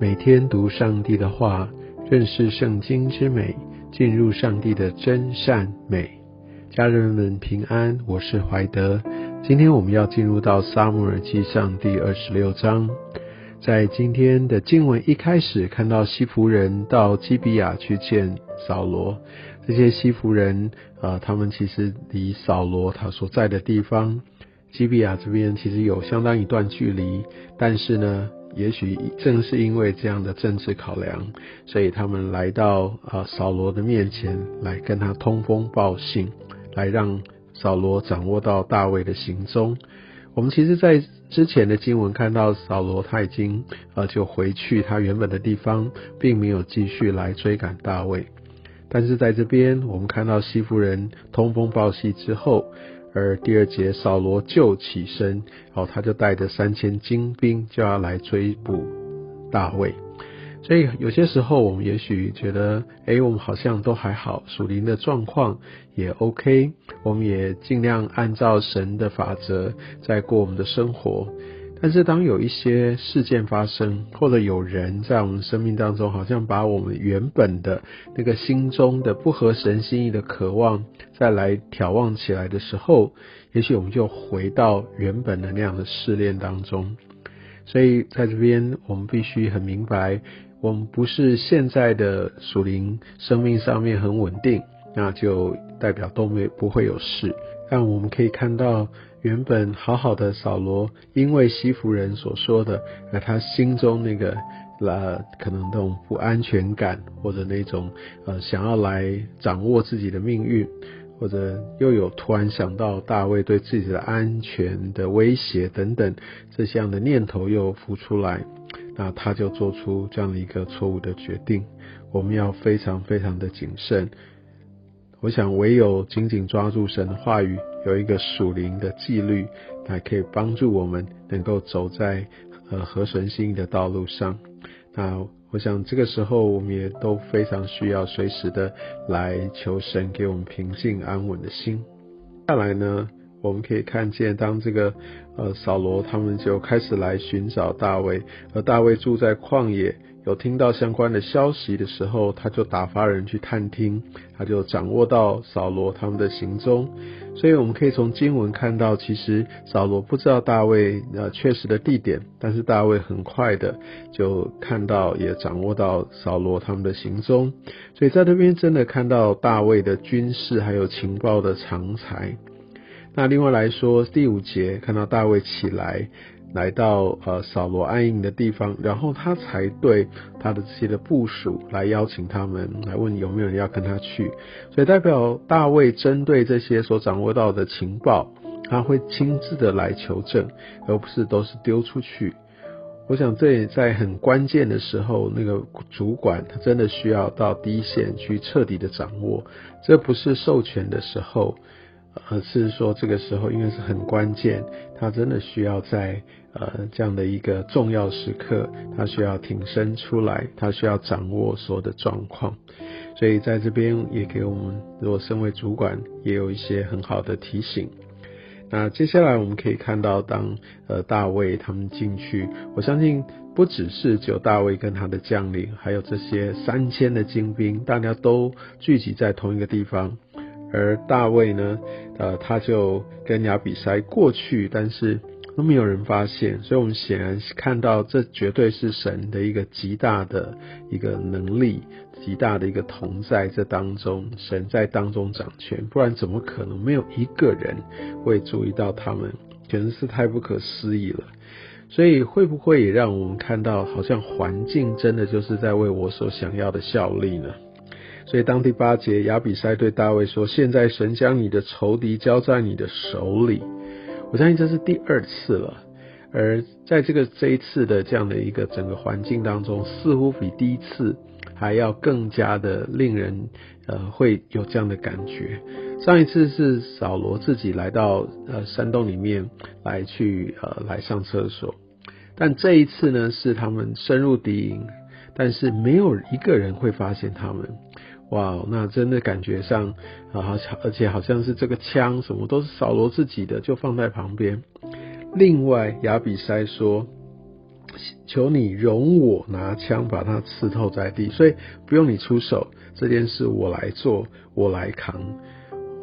每天读上帝的话，认识圣经之美，进入上帝的真善美。家人们平安，我是怀德。今天我们要进入到撒母耳记上第二十六章。在今天的经文一开始，看到西弗人到基比亚去见扫罗。这些西弗人啊，他们其实离扫罗他所在的地方基比亚这边其实有相当一段距离，但是呢。也许正是因为这样的政治考量，所以他们来到啊扫罗的面前来跟他通风报信，来让扫罗掌握到大卫的行踪。我们其实，在之前的经文看到扫罗他已经呃就回去他原本的地方，并没有继续来追赶大卫。但是在这边，我们看到西夫人通风报信之后。而第二节，扫罗就起身，哦，他就带着三千精兵就要来追捕大卫。所以有些时候，我们也许觉得，哎，我们好像都还好，属灵的状况也 OK，我们也尽量按照神的法则在过我们的生活。但是当有一些事件发生，或者有人在我们生命当中，好像把我们原本的那个心中的不合神心意的渴望再来眺望起来的时候，也许我们就回到原本的那样的试炼当中。所以在这边，我们必须很明白，我们不是现在的属灵生命上面很稳定，那就代表都没不会有事。但我们可以看到。原本好好的扫罗，因为西弗人所说的，呃，他心中那个呃，可能那种不安全感，或者那种呃，想要来掌握自己的命运，或者又有突然想到大卫对自己的安全的威胁等等这样的念头又浮出来，那他就做出这样的一个错误的决定。我们要非常非常的谨慎。我想，唯有紧紧抓住神的话语，有一个属灵的纪律，才可以帮助我们能够走在呃合神心意的道路上。那我想，这个时候我们也都非常需要随时的来求神给我们平静安稳的心。下来呢，我们可以看见，当这个呃扫罗他们就开始来寻找大卫，而大卫住在旷野。有听到相关的消息的时候，他就打发人去探听，他就掌握到扫罗他们的行踪。所以我们可以从经文看到，其实扫罗不知道大卫呃确实的地点，但是大卫很快的就看到，也掌握到扫罗他们的行踪。所以在这边真的看到大卫的军事还有情报的长才。那另外来说，第五节看到大卫起来。来到呃扫罗安营的地方，然后他才对他的这些的部署来邀请他们，来问有没有人要跟他去。所以代表大卫针对这些所掌握到的情报，他会亲自的来求证，而不是都是丢出去。我想这也在很关键的时候，那个主管他真的需要到第一线去彻底的掌握，这不是授权的时候。而是说，这个时候因为是很关键，他真的需要在呃这样的一个重要时刻，他需要挺身出来，他需要掌握所有的状况。所以在这边也给我们，如果身为主管，也有一些很好的提醒。那接下来我们可以看到，当呃大卫他们进去，我相信不只是只有大卫跟他的将领，还有这些三千的精兵，大家都聚集在同一个地方。而大卫呢，呃，他就跟亚比塞过去，但是都没有人发现，所以我们显然看到这绝对是神的一个极大的一个能力，极大的一个同在这当中，神在当中掌权，不然怎么可能没有一个人会注意到他们？简直是太不可思议了。所以会不会也让我们看到，好像环境真的就是在为我所想要的效力呢？所以当第八节亚比塞对大卫说：“现在神将你的仇敌交在你的手里。”我相信这是第二次了。而在这个这一次的这样的一个整个环境当中，似乎比第一次还要更加的令人呃会有这样的感觉。上一次是扫罗自己来到呃山洞里面来去呃来上厕所，但这一次呢是他们深入敌营，但是没有一个人会发现他们。哇，那真的感觉上啊，好像而且好像是这个枪什么都是扫罗自己的，就放在旁边。另外亚比塞说，求你容我拿枪把它刺透在地，所以不用你出手，这件事我来做，我来扛。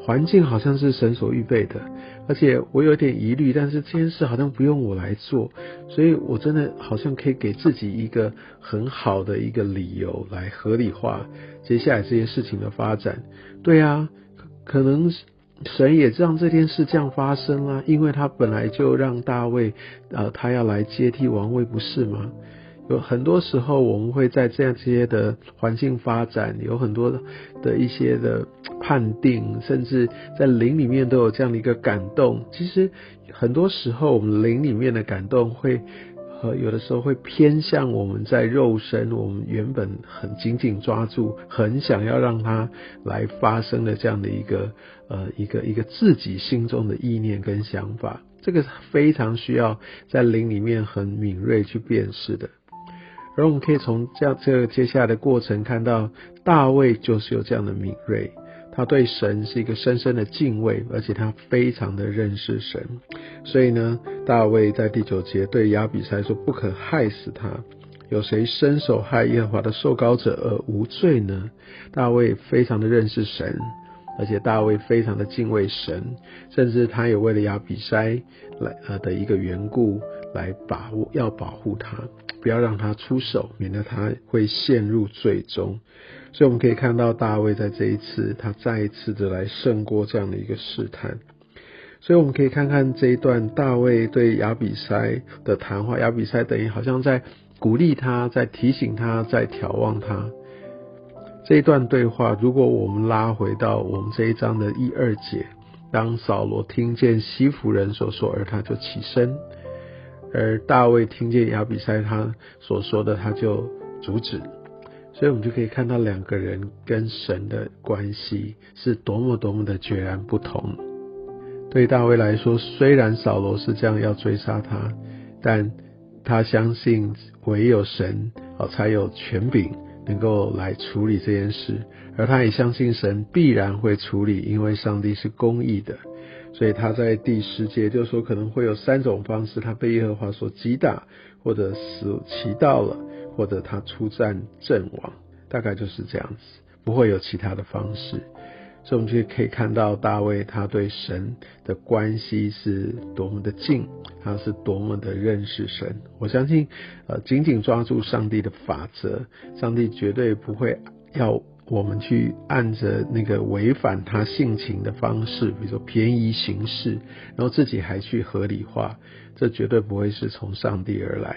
环境好像是神所预备的，而且我有点疑虑，但是这件事好像不用我来做，所以我真的好像可以给自己一个很好的一个理由来合理化接下来这些事情的发展。对啊，可能神也让这件事这样发生啦，因为他本来就让大卫，呃，他要来接替王位，不是吗？有很多时候，我们会在这样这些的环境发展，有很多的一些的判定，甚至在灵里面都有这样的一个感动。其实很多时候，我们灵里面的感动会和有的时候会偏向我们在肉身，我们原本很紧紧抓住，很想要让它来发生的这样的一个呃一个一个自己心中的意念跟想法。这个非常需要在灵里面很敏锐去辨识的。而我们可以从这样这个接下来的过程看到，大卫就是有这样的敏锐，他对神是一个深深的敬畏，而且他非常的认识神。所以呢，大卫在第九节对亚比塞说：“不可害死他，有谁伸手害耶和华的受膏者而无罪呢？”大卫非常的认识神，而且大卫非常的敬畏神，甚至他也为了亚比塞来呃的一个缘故来把握要保护他。不要让他出手，免得他会陷入最终。所以我们可以看到大卫在这一次，他再一次的来胜过这样的一个试探。所以我们可以看看这一段大卫对亚比塞的谈话，亚比塞等于好像在鼓励他，在提醒他，在眺望他。这一段对话，如果我们拉回到我们这一章的一二节，当扫罗听见西弗人所说，而他就起身。而大卫听见亚比塞他所说的，他就阻止，所以我们就可以看到两个人跟神的关系是多么多么的决然不同。对大卫来说，虽然扫罗是这样要追杀他，但他相信唯有神哦才有权柄能够来处理这件事，而他也相信神必然会处理，因为上帝是公义的。所以他在第十节就说，可能会有三种方式：他被耶和华所击打，或者死骑到了，或者他出战阵亡，大概就是这样子，不会有其他的方式。所以我们就可以看到大卫他对神的关系是多么的近，他是多么的认识神。我相信，呃，紧紧抓住上帝的法则，上帝绝对不会要。我们去按着那个违反他性情的方式，比如说便宜行事，然后自己还去合理化，这绝对不会是从上帝而来。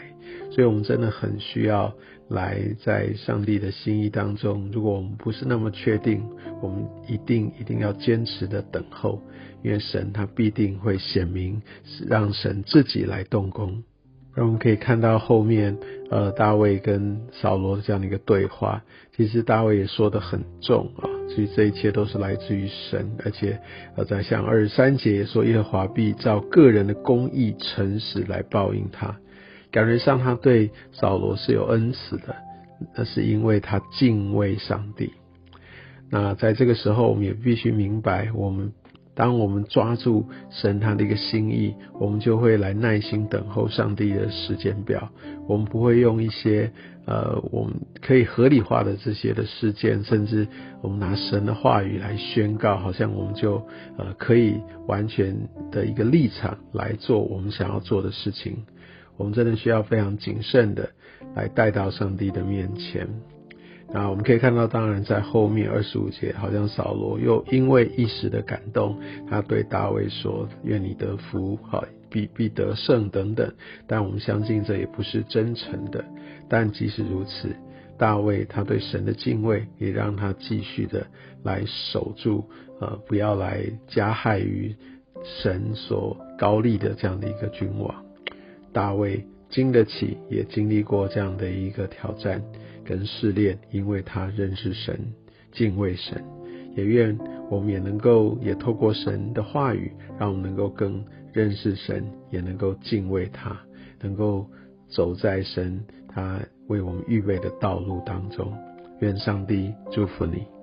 所以，我们真的很需要来在上帝的心意当中。如果我们不是那么确定，我们一定一定要坚持的等候，因为神他必定会显明，让神自己来动工。那我们可以看到后面，呃，大卫跟扫罗这样的一个对话，其实大卫也说的很重啊，所以这一切都是来自于神，而且呃，在像二十三节说，耶和华必照个人的公义、诚实来报应他，感觉上他对扫罗是有恩慈的，那是因为他敬畏上帝。那在这个时候，我们也必须明白我们。当我们抓住神他的一个心意，我们就会来耐心等候上帝的时间表。我们不会用一些呃我们可以合理化的这些的事件，甚至我们拿神的话语来宣告，好像我们就呃可以完全的一个立场来做我们想要做的事情。我们真的需要非常谨慎的来带到上帝的面前。那我们可以看到，当然在后面二十五节，好像扫罗又因为一时的感动，他对大卫说：“愿你得福，好必必得胜等等。”但我们相信这也不是真诚的。但即使如此，大卫他对神的敬畏，也让他继续的来守住，呃，不要来加害于神所高立的这样的一个君王。大卫经得起，也经历过这样的一个挑战。跟试炼，因为他认识神，敬畏神，也愿我们也能够也透过神的话语，让我们能够更认识神，也能够敬畏他，能够走在神他为我们预备的道路当中。愿上帝祝福你。